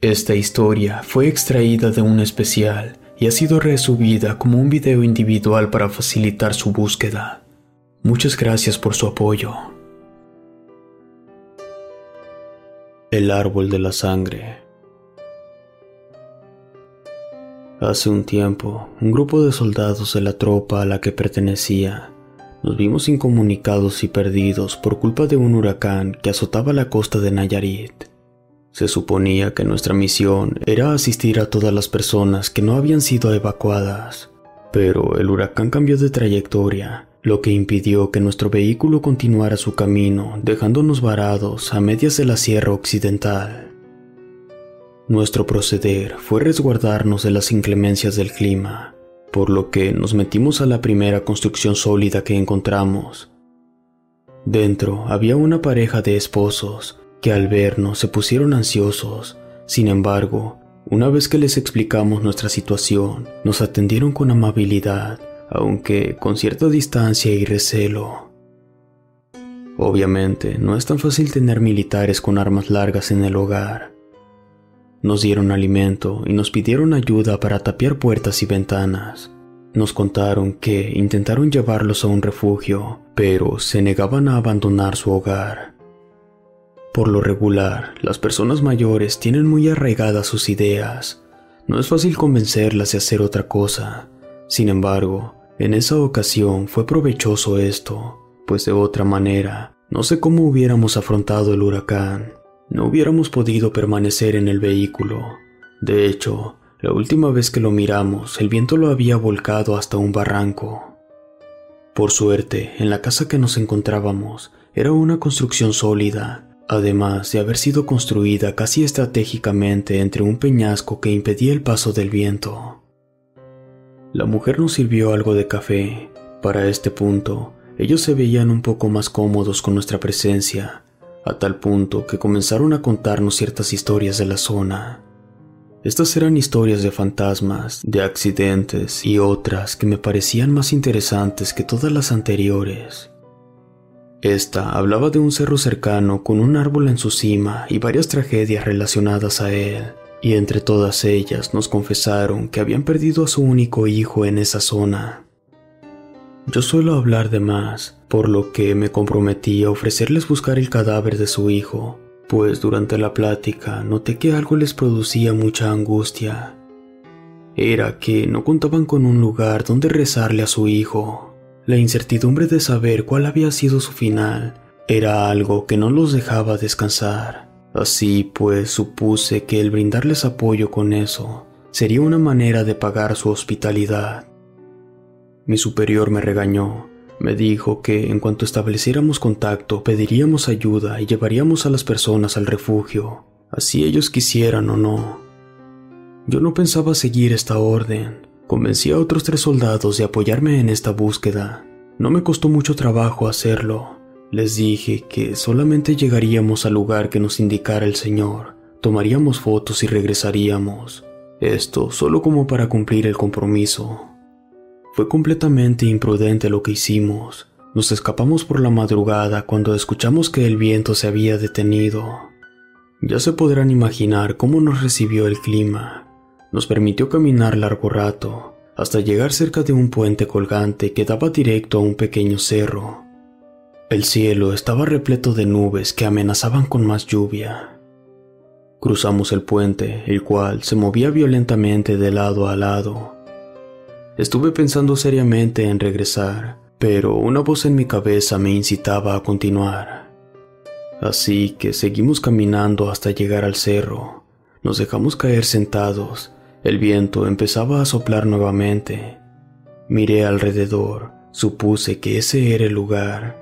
Esta historia fue extraída de un especial y ha sido resubida como un video individual para facilitar su búsqueda. Muchas gracias por su apoyo. El árbol de la sangre. Hace un tiempo, un grupo de soldados de la tropa a la que pertenecía nos vimos incomunicados y perdidos por culpa de un huracán que azotaba la costa de Nayarit. Se suponía que nuestra misión era asistir a todas las personas que no habían sido evacuadas, pero el huracán cambió de trayectoria, lo que impidió que nuestro vehículo continuara su camino, dejándonos varados a medias de la Sierra Occidental. Nuestro proceder fue resguardarnos de las inclemencias del clima, por lo que nos metimos a la primera construcción sólida que encontramos. Dentro había una pareja de esposos que al vernos se pusieron ansiosos. Sin embargo, una vez que les explicamos nuestra situación, nos atendieron con amabilidad, aunque con cierta distancia y recelo. Obviamente, no es tan fácil tener militares con armas largas en el hogar. Nos dieron alimento y nos pidieron ayuda para tapiar puertas y ventanas. Nos contaron que intentaron llevarlos a un refugio, pero se negaban a abandonar su hogar. Por lo regular, las personas mayores tienen muy arraigadas sus ideas. No es fácil convencerlas de hacer otra cosa. Sin embargo, en esa ocasión fue provechoso esto, pues de otra manera, no sé cómo hubiéramos afrontado el huracán. No hubiéramos podido permanecer en el vehículo. De hecho, la última vez que lo miramos, el viento lo había volcado hasta un barranco. Por suerte, en la casa que nos encontrábamos era una construcción sólida además de haber sido construida casi estratégicamente entre un peñasco que impedía el paso del viento. La mujer nos sirvió algo de café. Para este punto, ellos se veían un poco más cómodos con nuestra presencia, a tal punto que comenzaron a contarnos ciertas historias de la zona. Estas eran historias de fantasmas, de accidentes y otras que me parecían más interesantes que todas las anteriores. Esta hablaba de un cerro cercano con un árbol en su cima y varias tragedias relacionadas a él, y entre todas ellas nos confesaron que habían perdido a su único hijo en esa zona. Yo suelo hablar de más, por lo que me comprometí a ofrecerles buscar el cadáver de su hijo, pues durante la plática noté que algo les producía mucha angustia. Era que no contaban con un lugar donde rezarle a su hijo, la incertidumbre de saber cuál había sido su final era algo que no los dejaba descansar. Así pues supuse que el brindarles apoyo con eso sería una manera de pagar su hospitalidad. Mi superior me regañó. Me dijo que en cuanto estableciéramos contacto pediríamos ayuda y llevaríamos a las personas al refugio, así ellos quisieran o no. Yo no pensaba seguir esta orden, Convencí a otros tres soldados de apoyarme en esta búsqueda. No me costó mucho trabajo hacerlo. Les dije que solamente llegaríamos al lugar que nos indicara el Señor, tomaríamos fotos y regresaríamos. Esto solo como para cumplir el compromiso. Fue completamente imprudente lo que hicimos. Nos escapamos por la madrugada cuando escuchamos que el viento se había detenido. Ya se podrán imaginar cómo nos recibió el clima. Nos permitió caminar largo rato, hasta llegar cerca de un puente colgante que daba directo a un pequeño cerro. El cielo estaba repleto de nubes que amenazaban con más lluvia. Cruzamos el puente, el cual se movía violentamente de lado a lado. Estuve pensando seriamente en regresar, pero una voz en mi cabeza me incitaba a continuar. Así que seguimos caminando hasta llegar al cerro. Nos dejamos caer sentados. El viento empezaba a soplar nuevamente. Miré alrededor, supuse que ese era el lugar.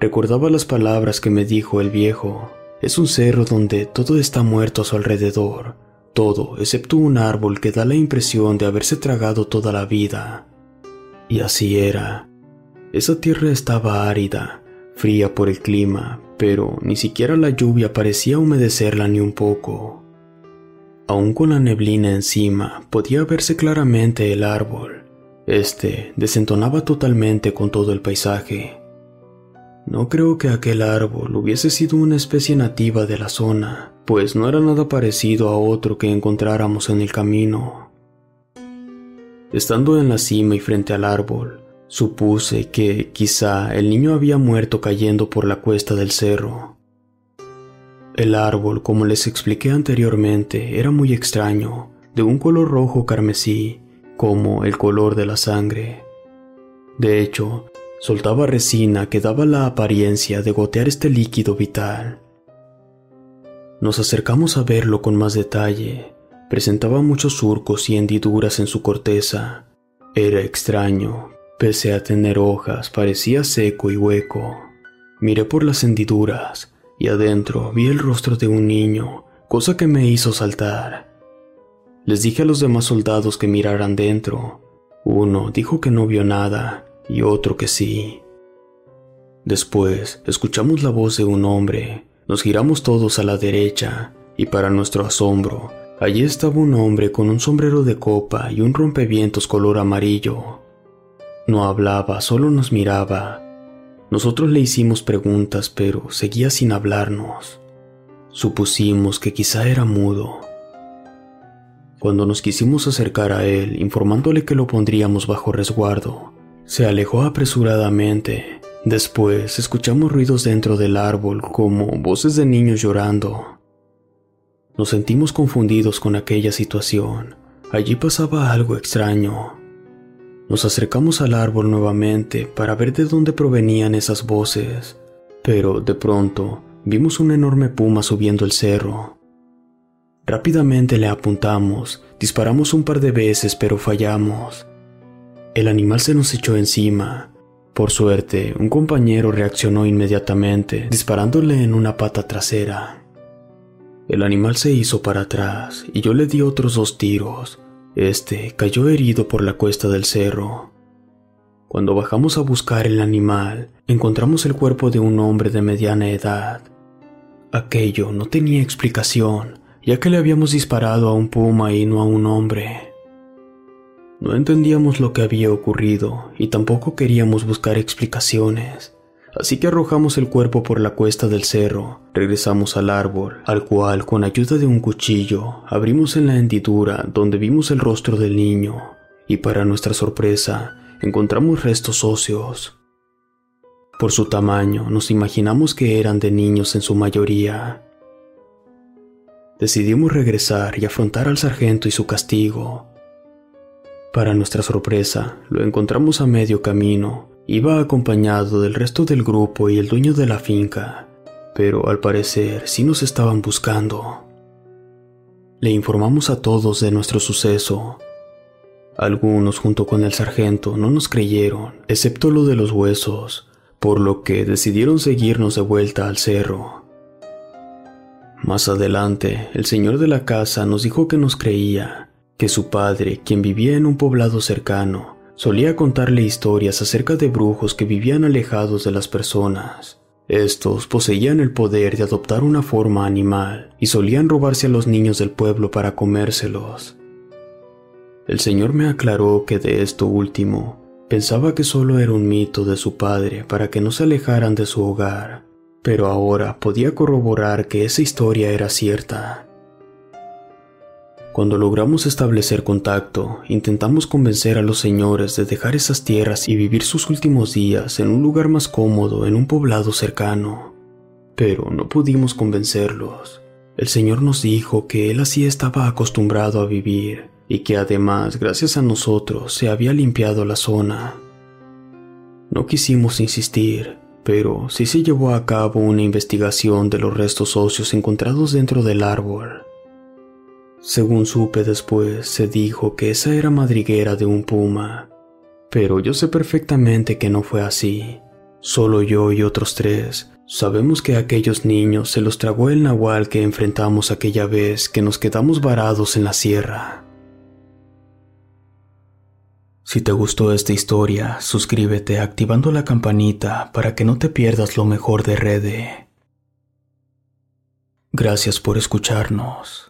Recordaba las palabras que me dijo el viejo. Es un cerro donde todo está muerto a su alrededor, todo excepto un árbol que da la impresión de haberse tragado toda la vida. Y así era. Esa tierra estaba árida, fría por el clima, pero ni siquiera la lluvia parecía humedecerla ni un poco. Aún con la neblina encima, podía verse claramente el árbol. Este desentonaba totalmente con todo el paisaje. No creo que aquel árbol hubiese sido una especie nativa de la zona, pues no era nada parecido a otro que encontráramos en el camino. Estando en la cima y frente al árbol, supuse que quizá el niño había muerto cayendo por la cuesta del cerro. El árbol, como les expliqué anteriormente, era muy extraño, de un color rojo carmesí, como el color de la sangre. De hecho, Soltaba resina que daba la apariencia de gotear este líquido vital. Nos acercamos a verlo con más detalle. Presentaba muchos surcos y hendiduras en su corteza. Era extraño. Pese a tener hojas, parecía seco y hueco. Miré por las hendiduras y adentro vi el rostro de un niño, cosa que me hizo saltar. Les dije a los demás soldados que miraran dentro. Uno dijo que no vio nada y otro que sí. Después escuchamos la voz de un hombre, nos giramos todos a la derecha y para nuestro asombro, allí estaba un hombre con un sombrero de copa y un rompevientos color amarillo. No hablaba, solo nos miraba. Nosotros le hicimos preguntas, pero seguía sin hablarnos. Supusimos que quizá era mudo. Cuando nos quisimos acercar a él, informándole que lo pondríamos bajo resguardo, se alejó apresuradamente. Después escuchamos ruidos dentro del árbol como voces de niños llorando. Nos sentimos confundidos con aquella situación. Allí pasaba algo extraño. Nos acercamos al árbol nuevamente para ver de dónde provenían esas voces, pero de pronto vimos una enorme puma subiendo el cerro. Rápidamente le apuntamos, disparamos un par de veces pero fallamos. El animal se nos echó encima. Por suerte, un compañero reaccionó inmediatamente, disparándole en una pata trasera. El animal se hizo para atrás y yo le di otros dos tiros. Este cayó herido por la cuesta del cerro. Cuando bajamos a buscar el animal, encontramos el cuerpo de un hombre de mediana edad. Aquello no tenía explicación, ya que le habíamos disparado a un puma y no a un hombre. No entendíamos lo que había ocurrido y tampoco queríamos buscar explicaciones. Así que arrojamos el cuerpo por la cuesta del cerro, regresamos al árbol, al cual, con ayuda de un cuchillo, abrimos en la hendidura donde vimos el rostro del niño, y para nuestra sorpresa, encontramos restos óseos. Por su tamaño, nos imaginamos que eran de niños en su mayoría. Decidimos regresar y afrontar al sargento y su castigo, para nuestra sorpresa, lo encontramos a medio camino. Iba acompañado del resto del grupo y el dueño de la finca, pero al parecer sí nos estaban buscando. Le informamos a todos de nuestro suceso. Algunos junto con el sargento no nos creyeron, excepto lo de los huesos, por lo que decidieron seguirnos de vuelta al cerro. Más adelante, el señor de la casa nos dijo que nos creía, que su padre, quien vivía en un poblado cercano, solía contarle historias acerca de brujos que vivían alejados de las personas. Estos poseían el poder de adoptar una forma animal y solían robarse a los niños del pueblo para comérselos. El Señor me aclaró que de esto último pensaba que solo era un mito de su padre para que no se alejaran de su hogar, pero ahora podía corroborar que esa historia era cierta. Cuando logramos establecer contacto, intentamos convencer a los señores de dejar esas tierras y vivir sus últimos días en un lugar más cómodo en un poblado cercano. Pero no pudimos convencerlos. El señor nos dijo que él así estaba acostumbrado a vivir y que además, gracias a nosotros, se había limpiado la zona. No quisimos insistir, pero sí se llevó a cabo una investigación de los restos óseos encontrados dentro del árbol. Según supe después, se dijo que esa era madriguera de un puma, pero yo sé perfectamente que no fue así. Solo yo y otros tres sabemos que aquellos niños se los tragó el nahual que enfrentamos aquella vez que nos quedamos varados en la sierra. Si te gustó esta historia, suscríbete activando la campanita para que no te pierdas lo mejor de Rede. Gracias por escucharnos.